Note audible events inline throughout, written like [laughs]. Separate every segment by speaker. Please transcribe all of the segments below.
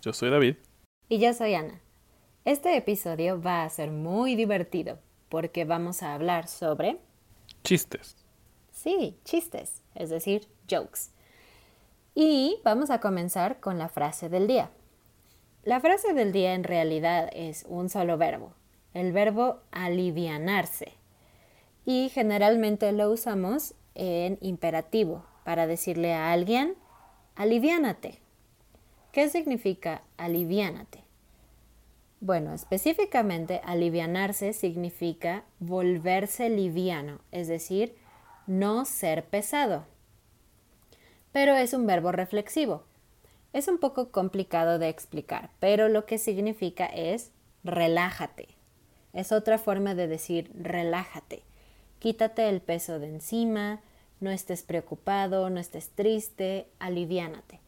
Speaker 1: Yo soy David.
Speaker 2: Y yo soy Ana. Este episodio va a ser muy divertido porque vamos a hablar sobre...
Speaker 1: Chistes.
Speaker 2: Sí, chistes, es decir, jokes. Y vamos a comenzar con la frase del día. La frase del día en realidad es un solo verbo, el verbo alivianarse. Y generalmente lo usamos en imperativo para decirle a alguien, aliviánate. ¿Qué significa aliviánate? Bueno, específicamente alivianarse significa volverse liviano, es decir, no ser pesado. Pero es un verbo reflexivo. Es un poco complicado de explicar, pero lo que significa es relájate. Es otra forma de decir relájate. Quítate el peso de encima, no estés preocupado, no estés triste, aliviánate.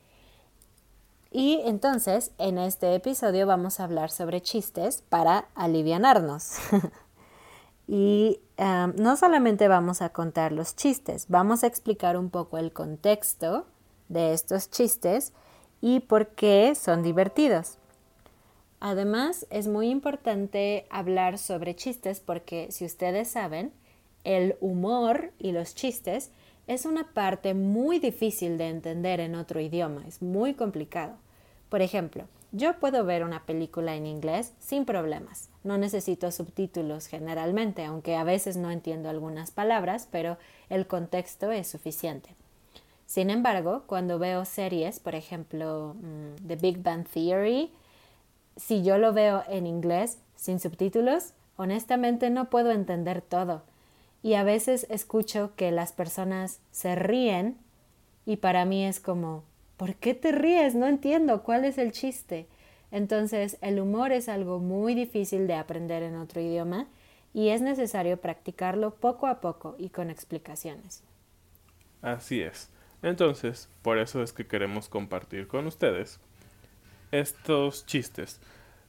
Speaker 2: Y entonces, en este episodio vamos a hablar sobre chistes para alivianarnos. [laughs] y no solamente vamos a contar los chistes, vamos a explicar un poco el contexto de estos chistes y por qué son divertidos. Además, es muy importante hablar sobre chistes porque, si ustedes saben, el humor y los chistes es una parte muy difícil de entender en otro idioma, es muy complicado. Por ejemplo, yo puedo ver una película en inglés sin problemas. No necesito subtítulos generalmente, aunque a veces no entiendo algunas palabras, pero el contexto es suficiente. Sin embargo, cuando veo series, por ejemplo, mm, The Big Bang Theory, si yo lo veo en inglés sin subtítulos, honestamente no puedo entender todo y a veces escucho que las personas se ríen y para mí es como, ¿por qué te ríes? No entiendo cuál es el chiste. Entonces, el humor es algo muy difícil de aprender en otro idioma y es necesario practicarlo poco a poco y con explicaciones.
Speaker 1: Así es. Entonces, por eso es que queremos compartir con ustedes estos chistes.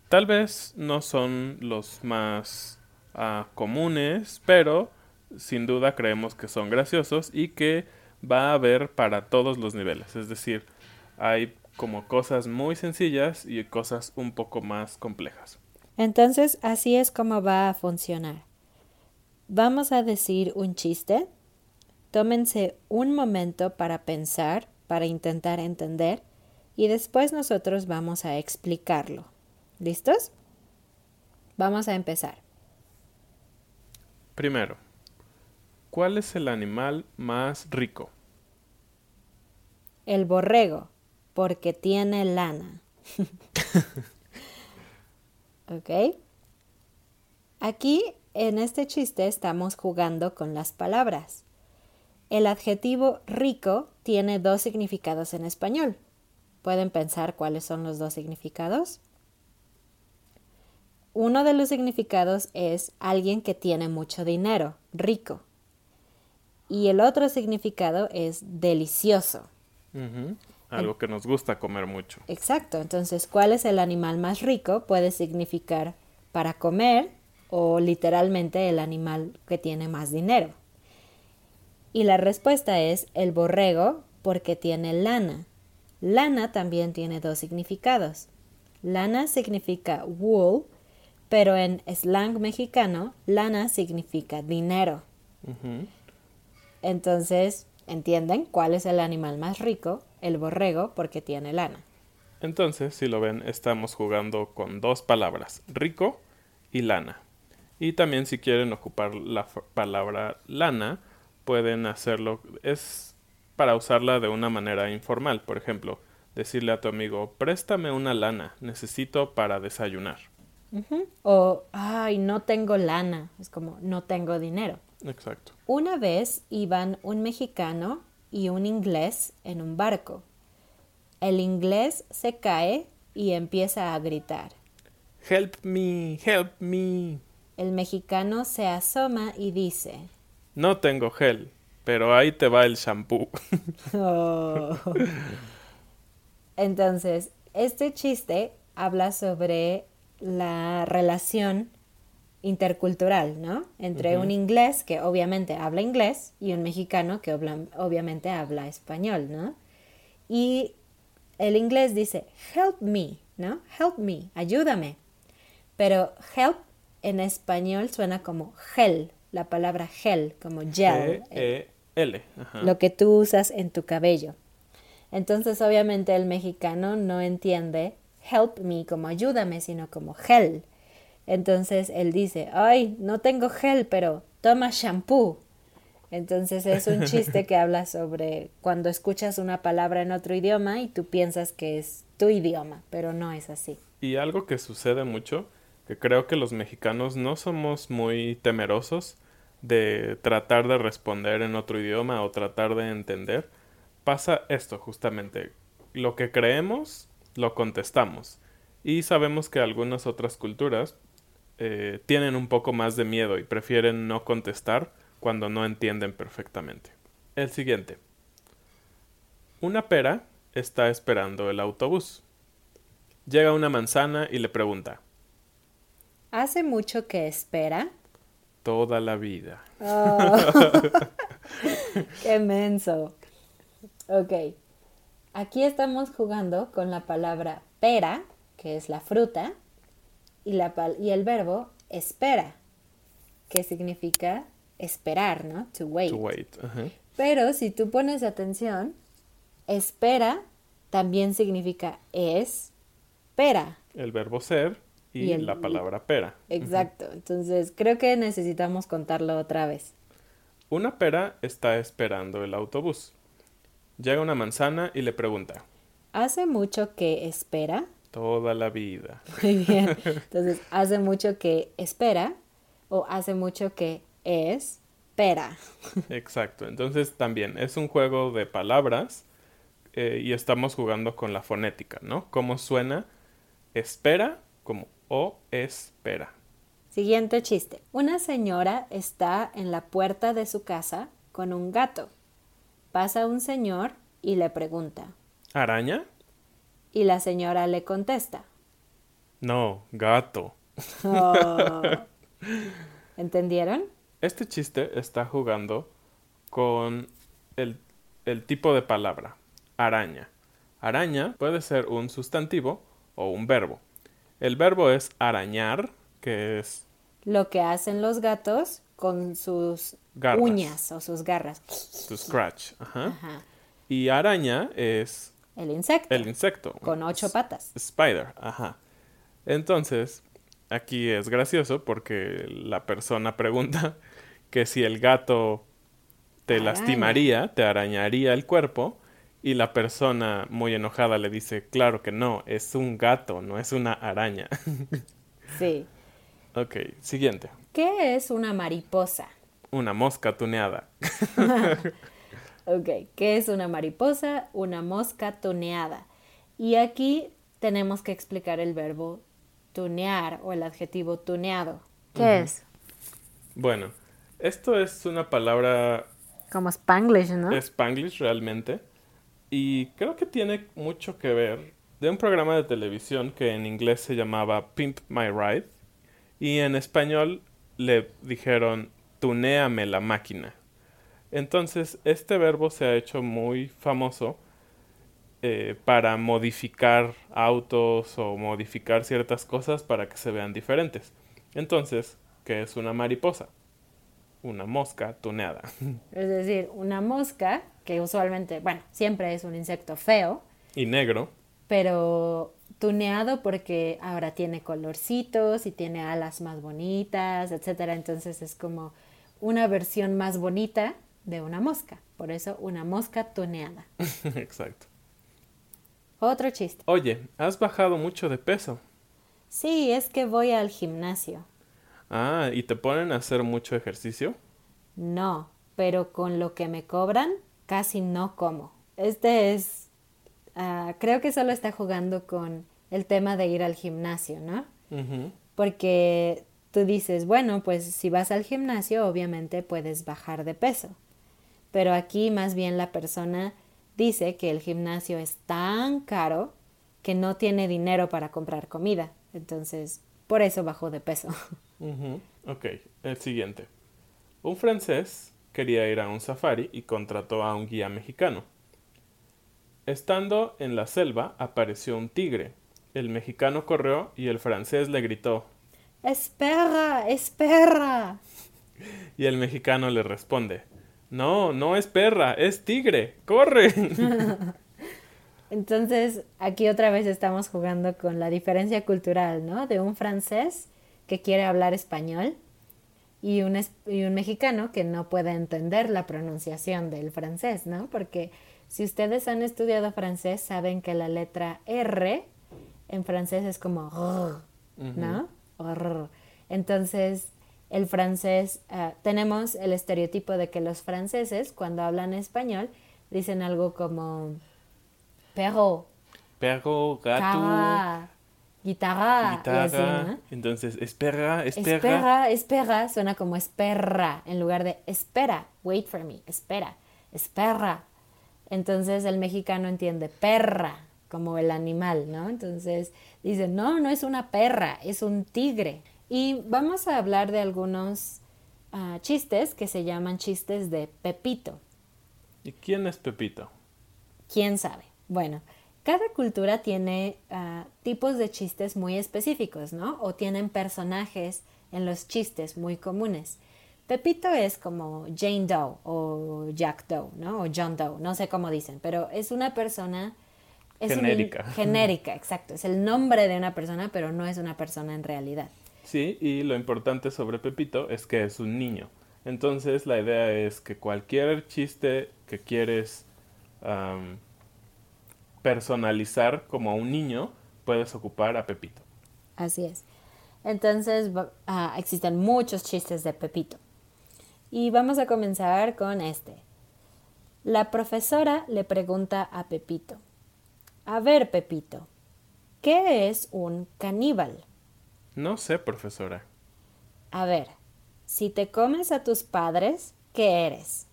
Speaker 1: Tal vez no son los más ah, comunes, pero sin duda creemos que son graciosos y que va a haber para todos los niveles. Es decir, hay como cosas muy sencillas y cosas un poco más complejas.
Speaker 2: Entonces, así es como va a funcionar. Vamos a decir un chiste. Tómense un momento para pensar, para intentar entender, y después nosotros vamos a explicarlo. ¿Listos? Vamos a empezar.
Speaker 1: Primero, ¿cuál es el animal más rico?
Speaker 2: El borrego, porque tiene lana. [laughs] ¿Ok? Aquí, en este chiste, estamos jugando con las palabras. El adjetivo rico tiene dos significados en español. ¿Pueden pensar cuáles son los dos significados? Uno de los significados es alguien que tiene mucho dinero, rico. Y el otro significado es delicioso.
Speaker 1: Algo que nos gusta comer mucho.
Speaker 2: Exacto. Entonces, ¿cuál es el animal más rico? Puede significar para comer o literalmente el animal que tiene más dinero. Y la respuesta es el borrego porque tiene lana. Lana también tiene dos significados. Lana significa wool, pero en slang mexicano, lana significa dinero. Entonces, ¿entienden cuál es el animal más rico? El borrego porque tiene lana.
Speaker 1: Entonces, si lo ven, estamos jugando con dos palabras, rico y lana. Y también si quieren ocupar la palabra lana, pueden hacerlo. Es para usarla de una manera informal. Por ejemplo, decirle a tu amigo, préstame una lana, necesito para desayunar.
Speaker 2: O, ay, no tengo lana. Es como, no tengo dinero.
Speaker 1: Exacto.
Speaker 2: Una vez iban un mexicano y un inglés en un barco. El inglés se cae y empieza a gritar.
Speaker 1: Help me, help me.
Speaker 2: El mexicano se asoma y dice,
Speaker 1: No tengo gel, pero ahí te va el shampoo. [laughs]
Speaker 2: Oh. Entonces, este chiste habla sobre la relación intercultural, ¿no? Entre un inglés que obviamente habla inglés y un mexicano que obviamente habla español, ¿no? Y el inglés dice, help me, ¿no? Help me, ayúdame. Pero help en español suena como gel, la palabra gel, como gel.
Speaker 1: E L.
Speaker 2: Lo que tú usas en tu cabello. Entonces, obviamente, el mexicano no entiende help me como ayúdame, sino como gel. Entonces él dice, ay, no tengo gel, pero toma shampoo. Entonces es un chiste que [laughs] habla sobre cuando escuchas una palabra en otro idioma y tú piensas que es tu idioma, pero no es así.
Speaker 1: Y algo que sucede mucho, que creo que los mexicanos no somos muy temerosos de tratar de responder en otro idioma o tratar de entender, pasa esto justamente. Lo que creemos, lo contestamos. Y sabemos que algunas otras culturas eh, tienen un poco más de miedo y prefieren no contestar cuando no entienden perfectamente. El siguiente. Una pera está esperando el autobús. Llega una manzana y le pregunta.
Speaker 2: ¿Hace mucho que espera?
Speaker 1: Toda la vida.
Speaker 2: Oh. [laughs] ¡Qué menso! Ok. Aquí estamos jugando con la palabra pera, que es la fruta, y, la, y el verbo espera, que significa esperar, ¿no? To wait.
Speaker 1: To wait.
Speaker 2: Pero si tú pones atención, espera también significa es, pera.
Speaker 1: El verbo ser y, la palabra pera.
Speaker 2: Exacto. Entonces creo que necesitamos contarlo otra vez.
Speaker 1: Una pera está esperando el autobús. Llega una manzana y le pregunta.
Speaker 2: ¿Hace mucho que espera?
Speaker 1: Toda la vida. [laughs]
Speaker 2: Muy bien. [laughs] Entonces, hace mucho que espera o hace mucho que espera.
Speaker 1: Exacto. Entonces, también es un juego de palabras eh, y estamos jugando con la fonética, ¿no? ¿Cómo suena espera como o espera?
Speaker 2: Siguiente chiste. Una señora está en la puerta de su casa con un gato. Pasa un señor y le pregunta.
Speaker 1: ¿Araña?
Speaker 2: Y la señora le contesta.
Speaker 1: No, gato.
Speaker 2: Oh. [laughs] ¿Entendieron?
Speaker 1: Este chiste está jugando con el, el tipo de palabra, araña. Araña puede ser un sustantivo o un verbo. El verbo es arañar, que es
Speaker 2: Lo que hacen los gatos con sus
Speaker 1: Garras.
Speaker 2: uñas o sus garras.
Speaker 1: to scratch. Ajá.
Speaker 2: Ajá.
Speaker 1: Y araña es
Speaker 2: El insecto.
Speaker 1: el insecto.
Speaker 2: Con ocho patas.
Speaker 1: Spider, ajá. Entonces, aquí es gracioso porque la persona pregunta [laughs] que si el gato te
Speaker 2: Araña.
Speaker 1: lastimaría, te arañaría el cuerpo, y la persona muy enojada le dice, claro que no, es un gato, no es una araña. [laughs]
Speaker 2: Sí.
Speaker 1: ok, siguiente.
Speaker 2: ¿Qué es una mariposa?
Speaker 1: Una mosca tuneada. [laughs]
Speaker 2: Ok, ¿qué es una mariposa? Una mosca tuneada. Y aquí tenemos que explicar el verbo tunear o el adjetivo tuneado. ¿Qué es?
Speaker 1: bueno, esto es una palabra
Speaker 2: Como Spanglish, ¿no?
Speaker 1: Spanglish realmente. Y creo que tiene mucho que ver de un programa de televisión que en inglés se llamaba Pimp My Ride. Y en español le dijeron tuneame la máquina. Entonces, este verbo se ha hecho muy famoso eh, para modificar autos o modificar ciertas cosas para que se vean diferentes. Entonces, ¿qué es una mariposa? Una mosca tuneada. [laughs]
Speaker 2: Es decir, una mosca, que usualmente, bueno, siempre es un insecto feo,
Speaker 1: y negro.
Speaker 2: pero tuneado porque ahora tiene colorcitos y tiene alas más bonitas, etcétera. Entonces es como una versión más bonita de una mosca. Por eso una mosca tuneada. [laughs]
Speaker 1: Exacto.
Speaker 2: Otro chiste.
Speaker 1: Oye, has bajado mucho de peso.
Speaker 2: Sí, es que voy al gimnasio.
Speaker 1: Ah, ¿y te ponen a hacer mucho ejercicio?
Speaker 2: No, pero con lo que me cobran, casi no como. Este es, ah, creo que solo está jugando con el tema de ir al gimnasio, ¿no? Porque tú dices, bueno, pues si vas al gimnasio, obviamente puedes bajar de peso. Pero aquí más bien la persona dice que el gimnasio es tan caro que no tiene dinero para comprar comida. Entonces, por eso bajó de peso.
Speaker 1: Ok, el siguiente. Un francés quería ir a un safari y contrató a un guía mexicano. Estando en la selva apareció un tigre. El mexicano corrió y el francés le gritó.
Speaker 2: espera, espera. [laughs]
Speaker 1: Y el mexicano le responde. No, no es perra, es tigre. ¡Corre! [laughs]
Speaker 2: Entonces, aquí otra vez estamos jugando con la diferencia cultural, ¿no? De un francés que quiere hablar español y un, es- y un mexicano que no puede entender la pronunciación del francés, ¿no? Porque si ustedes han estudiado francés, saben que la letra R en francés es como R, ¿no? R. Entonces, el francés, ah, tenemos el estereotipo de que los franceses, cuando hablan español, dicen algo como perro,
Speaker 1: Perro, gato,
Speaker 2: cara, guitarra,
Speaker 1: guitarra.
Speaker 2: así, ¿no?
Speaker 1: Entonces, espera, espera.
Speaker 2: Espera, espera, suena como espera, en lugar de espera, wait for me, espera, espera. Entonces el mexicano entiende perra, como el animal, ¿no? Entonces dice, no, no es una perra, es un tigre. Y vamos a hablar de algunos ah, chistes que se llaman chistes de Pepito.
Speaker 1: ¿Y quién es Pepito?
Speaker 2: ¿Quién sabe? Bueno, cada cultura tiene ah, tipos de chistes muy específicos, ¿no? O tienen personajes en los chistes muy comunes. Pepito es como Jane Doe o Jack Doe, ¿no? O John Doe, no sé cómo dicen, pero es una persona... Es un-
Speaker 1: Genérica.
Speaker 2: genérica, exacto. Es el nombre de una persona, pero no es una persona en realidad.
Speaker 1: Sí, y lo importante sobre Pepito es que es un niño. Entonces la idea es que cualquier chiste que quieres personalizar como a un niño, puedes ocupar a Pepito.
Speaker 2: Así es. Entonces ah, existen muchos chistes de Pepito. Y vamos a comenzar con este. La profesora le pregunta a Pepito. A ver, Pepito, ¿qué es un caníbal?
Speaker 1: No sé, profesora.
Speaker 2: A ver, si te comes a tus padres, ¿qué eres?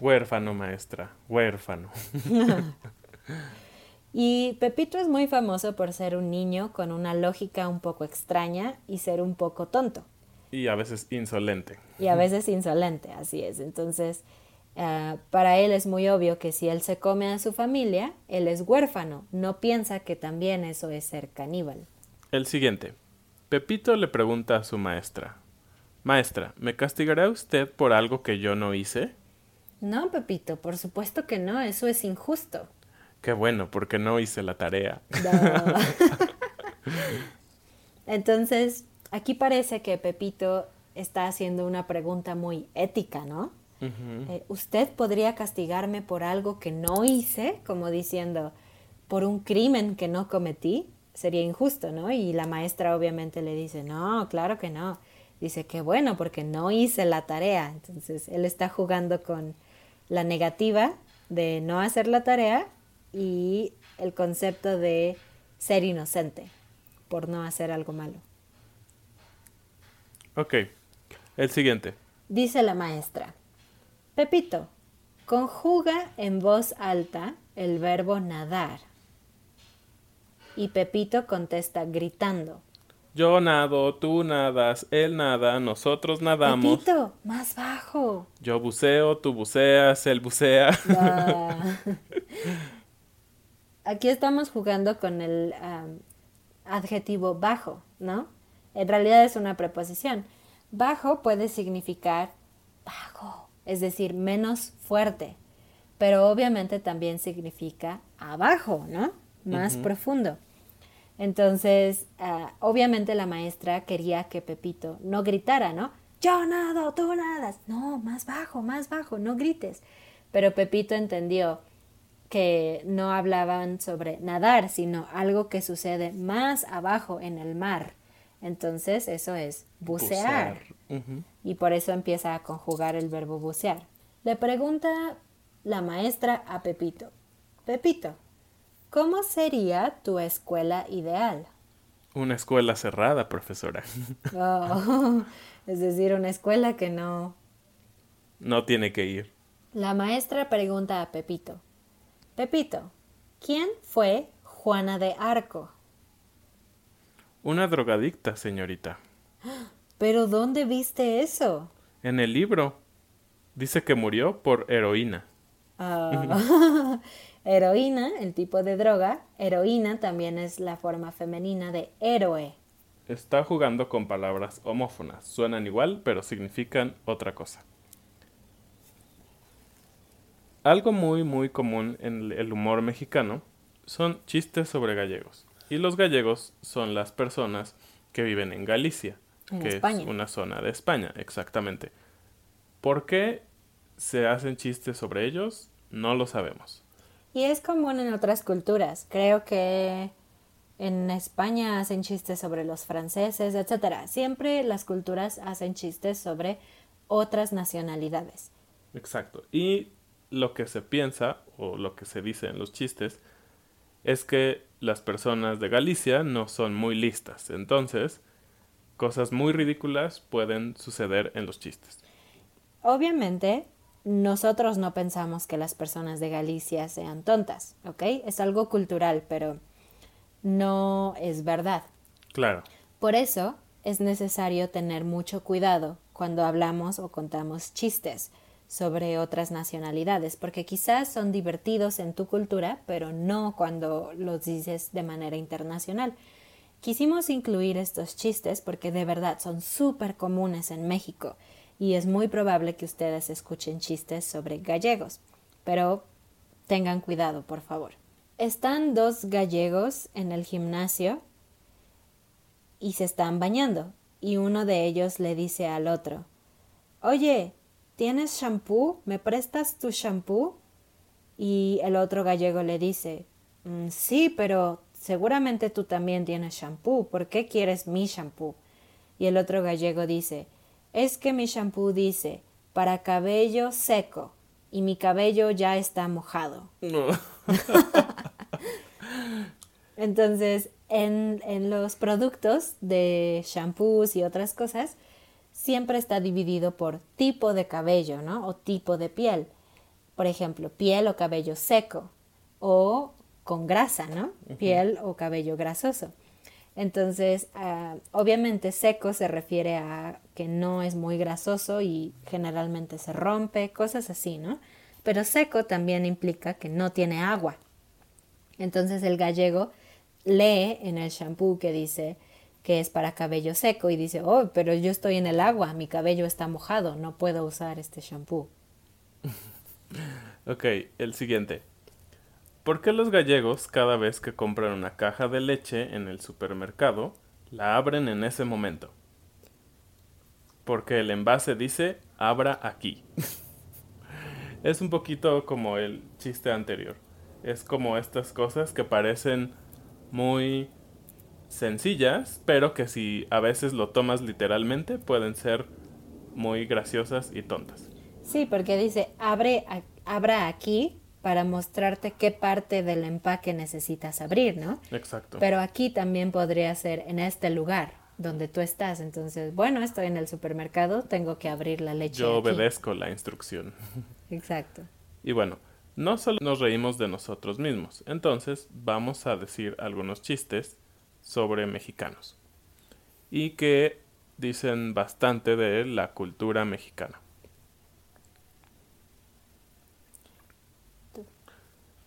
Speaker 1: Huérfano, maestra, huérfano. [laughs]
Speaker 2: Y Pepito es muy famoso por ser un niño con una lógica un poco extraña y ser un poco tonto.
Speaker 1: Y a veces insolente.
Speaker 2: y a veces insolente, así es. Entonces, ah, para él es muy obvio que si él se come a su familia, él es huérfano, no piensa que también eso es ser caníbal.
Speaker 1: El siguiente. Pepito le pregunta a su maestra. Maestra, ¿me castigará usted por algo que yo no hice?
Speaker 2: No, Pepito, por supuesto que no, eso es injusto.
Speaker 1: Qué bueno, porque no hice la tarea.
Speaker 2: No. [laughs] Entonces, aquí parece que Pepito está haciendo una pregunta muy ética, ¿no? Eh, ¿Usted podría castigarme por algo que no hice? Como diciendo, por un crimen que no cometí. Sería injusto, ¿no? Y la maestra obviamente le dice, no, claro que no. Dice que bueno, porque no hice la tarea. Entonces, él está jugando con la negativa de no hacer la tarea y el concepto de ser inocente por no hacer algo malo.
Speaker 1: Ok, el siguiente.
Speaker 2: Dice la maestra, Pepito, conjuga en voz alta el verbo nadar. Y Pepito contesta gritando.
Speaker 1: Yo nado, tú nadas, él nada, nosotros nadamos.
Speaker 2: Pepito, más bajo.
Speaker 1: Yo buceo, tú buceas, él bucea.
Speaker 2: Ah. [laughs] Aquí estamos jugando con el adjetivo bajo, ¿no? En realidad es una preposición. Bajo puede significar bajo, es decir, menos fuerte, pero obviamente también significa abajo, ¿no? Más profundo. Entonces, ah, obviamente la maestra quería que Pepito no gritara, ¿no? Yo nado, tú nadas. No, más bajo, más bajo, no grites. Pero Pepito entendió que no hablaban sobre nadar, sino algo que sucede más abajo en el mar. Entonces eso es bucear. Y por eso empieza a conjugar el verbo bucear. Le pregunta la maestra a Pepito, Pepito, ¿cómo sería tu escuela ideal?
Speaker 1: Una escuela cerrada, profesora. [laughs]
Speaker 2: Oh, es decir, una escuela que no...
Speaker 1: No tiene que ir.
Speaker 2: La maestra pregunta a Pepito, Pepito, ¿quién fue Juana de Arco?
Speaker 1: Una drogadicta, señorita.
Speaker 2: ¿Pero dónde viste eso?
Speaker 1: En el libro. Dice que murió por heroína.
Speaker 2: Ah. [laughs] [laughs] heroína, el tipo de droga. Heroína también es la forma femenina de héroe.
Speaker 1: Está jugando con palabras homófonas. Suenan igual, pero significan otra cosa. Algo muy muy común en el humor mexicano son chistes sobre gallegos. Y los gallegos son las personas que viven en Galicia, que es una zona de España, exactamente. ¿Por qué se hacen chistes sobre ellos? No lo sabemos.
Speaker 2: Y es común en otras culturas. Creo que en España hacen chistes sobre los franceses, etc. Siempre las culturas hacen chistes sobre otras nacionalidades.
Speaker 1: Exacto. Y lo que se piensa o lo que se dice en los chistes es que las personas de Galicia no son muy listas. Entonces, cosas muy ridículas pueden suceder en los chistes.
Speaker 2: Obviamente, nosotros no pensamos que las personas de Galicia sean tontas, ¿ok? Es algo cultural, pero no es verdad.
Speaker 1: Claro.
Speaker 2: Por eso es necesario tener mucho cuidado cuando hablamos o contamos chistes sobre otras nacionalidades, porque quizás son divertidos en tu cultura, pero no cuando los dices de manera internacional. Quisimos incluir estos chistes porque de verdad son súper comunes en México y es muy probable que ustedes escuchen chistes sobre gallegos, pero tengan cuidado, por favor. Están dos gallegos en el gimnasio y se están bañando y uno de ellos le dice al otro, Oye, ¿tienes shampoo? ¿Me prestas tu shampoo? Y el otro gallego le dice, mm, sí, pero seguramente tú también tienes shampoo. ¿Por qué quieres mi shampoo? Y el otro gallego dice, es que mi shampoo dice, para cabello seco, y mi cabello ya está mojado. [laughs] Entonces, en, en los productos de shampoos y otras cosas, siempre está dividido por tipo de cabello, ¿no? O tipo de piel. Por ejemplo, piel o cabello seco o con grasa, ¿no? Piel o cabello grasoso. Entonces, ah, obviamente seco se refiere a que no es muy grasoso y generalmente se rompe, cosas así, ¿no? Pero seco también implica que no tiene agua. Entonces el gallego lee en el shampoo que dice que es para cabello seco y dice, oh, pero yo estoy en el agua, mi cabello está mojado, no puedo usar este shampoo. [laughs]
Speaker 1: ok, el siguiente. ¿Por qué los gallegos cada vez que compran una caja de leche en el supermercado la abren en ese momento? Porque el envase dice abra aquí. [laughs] es un poquito como el chiste anterior. Es como estas cosas que parecen muy sencillas, pero que si a veces lo tomas literalmente pueden ser muy graciosas y tontas.
Speaker 2: Sí, porque dice abre abra aquí para mostrarte qué parte del empaque necesitas abrir, ¿no?
Speaker 1: Exacto.
Speaker 2: Pero aquí también podría ser en este lugar donde tú estás. Entonces, bueno, estoy en el supermercado, tengo que abrir la leche.
Speaker 1: Yo obedezco la instrucción. [laughs]
Speaker 2: Exacto.
Speaker 1: Y bueno, no solo nos reímos de nosotros mismos, entonces vamos a decir algunos chistes sobre mexicanos y que dicen bastante de la cultura mexicana.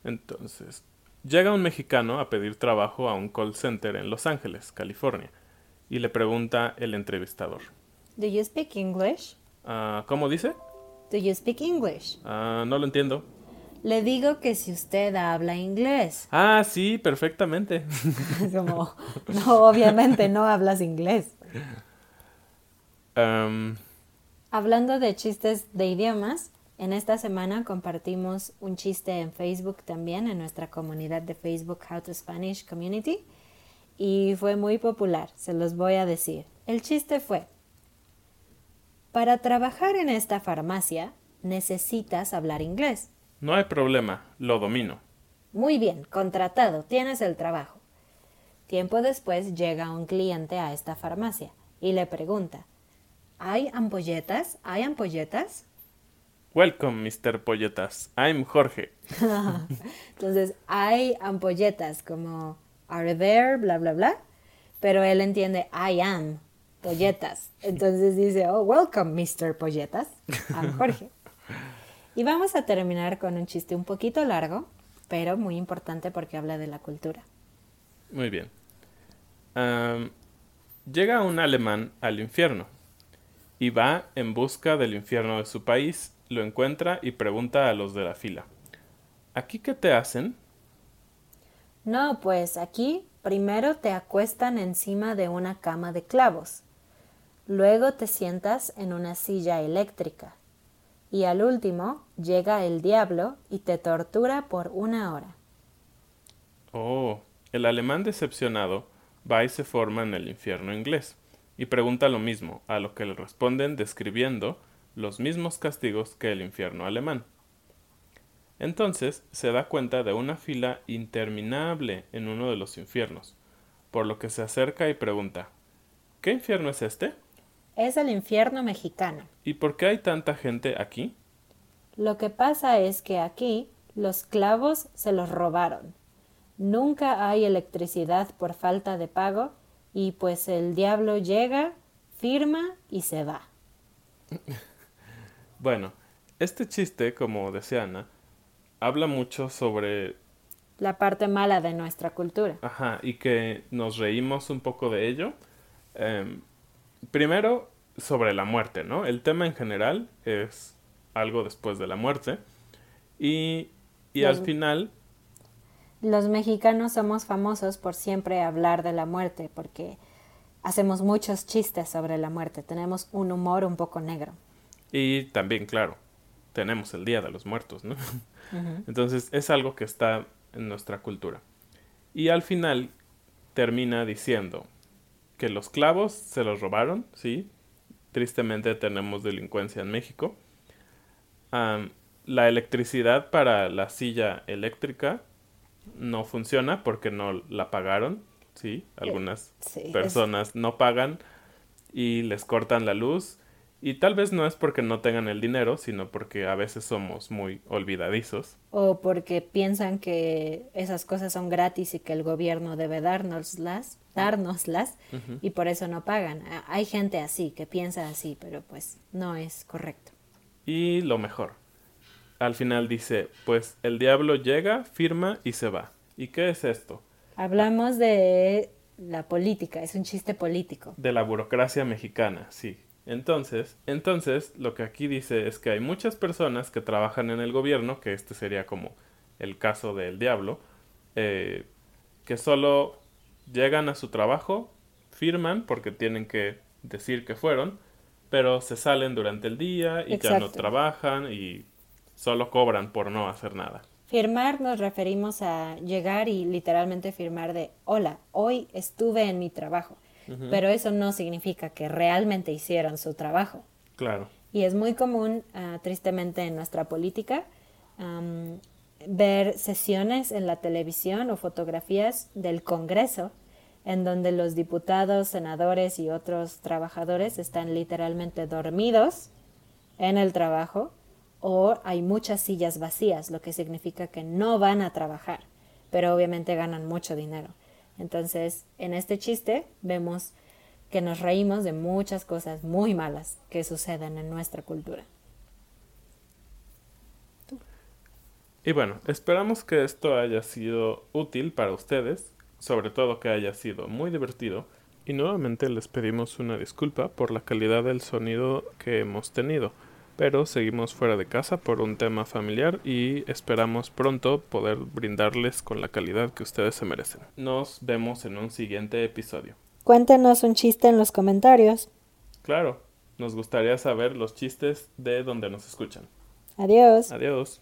Speaker 1: Entonces, llega un mexicano a pedir trabajo a un call center en Los Ángeles, California, y le pregunta el entrevistador.
Speaker 2: Do you speak English?
Speaker 1: Ah, ¿Cómo dice?
Speaker 2: Do you speak English?
Speaker 1: Ah, no lo entiendo.
Speaker 2: Le digo que si usted habla inglés.
Speaker 1: Ah, sí, perfectamente. [laughs]
Speaker 2: Como, no, obviamente no hablas inglés. Hablando de chistes de idiomas, en esta semana compartimos un chiste en Facebook también, en nuestra comunidad de Facebook How to Spanish Community, y fue muy popular, se los voy a decir. El chiste fue, para trabajar en esta farmacia necesitas hablar inglés.
Speaker 1: No hay problema, lo domino.
Speaker 2: Muy bien, contratado, tienes el trabajo. Tiempo después llega un cliente a esta farmacia y le pregunta, ¿hay ampolletas? ¿Hay ampolletas?
Speaker 1: Welcome, Mr. Polletas. I'm Jorge. [laughs]
Speaker 2: Entonces, hay ampolletas como are there, bla, bla, bla. Pero él entiende I am, polletas. Entonces dice, oh, welcome, Mr. Polletas. I'm Jorge. Y vamos a terminar con un chiste un poquito largo, pero muy importante porque habla de la cultura.
Speaker 1: Muy bien. llega un alemán al infierno y va en busca del infierno de su país, lo encuentra y pregunta a los de la fila, ¿aquí qué te hacen?
Speaker 2: No, pues aquí primero te acuestan encima de una cama de clavos, luego te sientas en una silla eléctrica y al último llega el diablo y te tortura por una hora.
Speaker 1: Oh, el alemán decepcionado va y se forma en el infierno inglés y pregunta lo mismo, a lo que le responden describiendo los mismos castigos que el infierno alemán. Entonces se da cuenta de una fila interminable en uno de los infiernos, por lo que se acerca y pregunta ¿Qué infierno es este?
Speaker 2: Es el infierno mexicano.
Speaker 1: ¿Y por qué hay tanta gente aquí?
Speaker 2: Lo que pasa es que aquí los clavos se los robaron. Nunca hay electricidad por falta de pago y pues el diablo llega, firma y se va. [laughs]
Speaker 1: bueno, este chiste, como decía Ana, habla mucho sobre...
Speaker 2: La parte mala de nuestra cultura.
Speaker 1: Ajá, y que nos reímos un poco de ello. Em, primero, sobre la muerte, ¿no? El tema en general es algo después de la muerte. Y, y al final...
Speaker 2: Los mexicanos somos famosos por siempre hablar de la muerte, porque hacemos muchos chistes sobre la muerte, tenemos un humor un poco negro.
Speaker 1: Y también, claro, tenemos el Día de los Muertos, ¿no? [laughs] Entonces es algo que está en nuestra cultura. Y al final termina diciendo que los clavos se los robaron, sí. Tristemente tenemos delincuencia en México. la electricidad para la silla eléctrica no funciona porque no la pagaron, sí. Algunas personas no pagan y les cortan la luz. Y tal vez no es porque no tengan el dinero, sino porque a veces somos muy olvidadizos.
Speaker 2: O porque piensan que esas cosas son gratis y que el gobierno debe dárnoslas, dárnoslas y por eso no pagan. Hay gente así, que piensa así, pero pues no es correcto.
Speaker 1: Y lo mejor, al final dice, pues el diablo llega, firma y se va. ¿Y qué es esto?
Speaker 2: Hablamos de la política, es un chiste político.
Speaker 1: De la burocracia mexicana, sí. Entonces, entonces, lo que aquí dice es que hay muchas personas que trabajan en el gobierno, que este sería como el caso del diablo, eh, que solo llegan a su trabajo, firman porque tienen que decir que fueron, pero se salen durante el día y ya no trabajan y solo cobran por no hacer nada.
Speaker 2: Firmar nos referimos a llegar y literalmente firmar de hola, hoy estuve en mi trabajo, pero eso no significa que realmente hicieron su trabajo.
Speaker 1: Claro.
Speaker 2: Y es muy común, ah, tristemente, en nuestra política, ver sesiones en la televisión o fotografías del Congreso en donde los diputados, senadores y otros trabajadores están literalmente dormidos en el trabajo o hay muchas sillas vacías, lo que significa que no van a trabajar, pero obviamente ganan mucho dinero. Entonces, en este chiste vemos que nos reímos de muchas cosas muy malas que suceden en nuestra cultura.
Speaker 1: Y bueno, esperamos que esto haya sido útil para ustedes, sobre todo que haya sido muy divertido. Y nuevamente les pedimos una disculpa por la calidad del sonido que hemos tenido, pero seguimos fuera de casa por un tema familiar y esperamos pronto poder brindarles con la calidad que ustedes se merecen. Nos vemos en un siguiente episodio.
Speaker 2: Cuéntenos un chiste en los comentarios.
Speaker 1: Claro, nos gustaría saber los chistes de donde nos escuchan.
Speaker 2: Adiós.
Speaker 1: Adiós.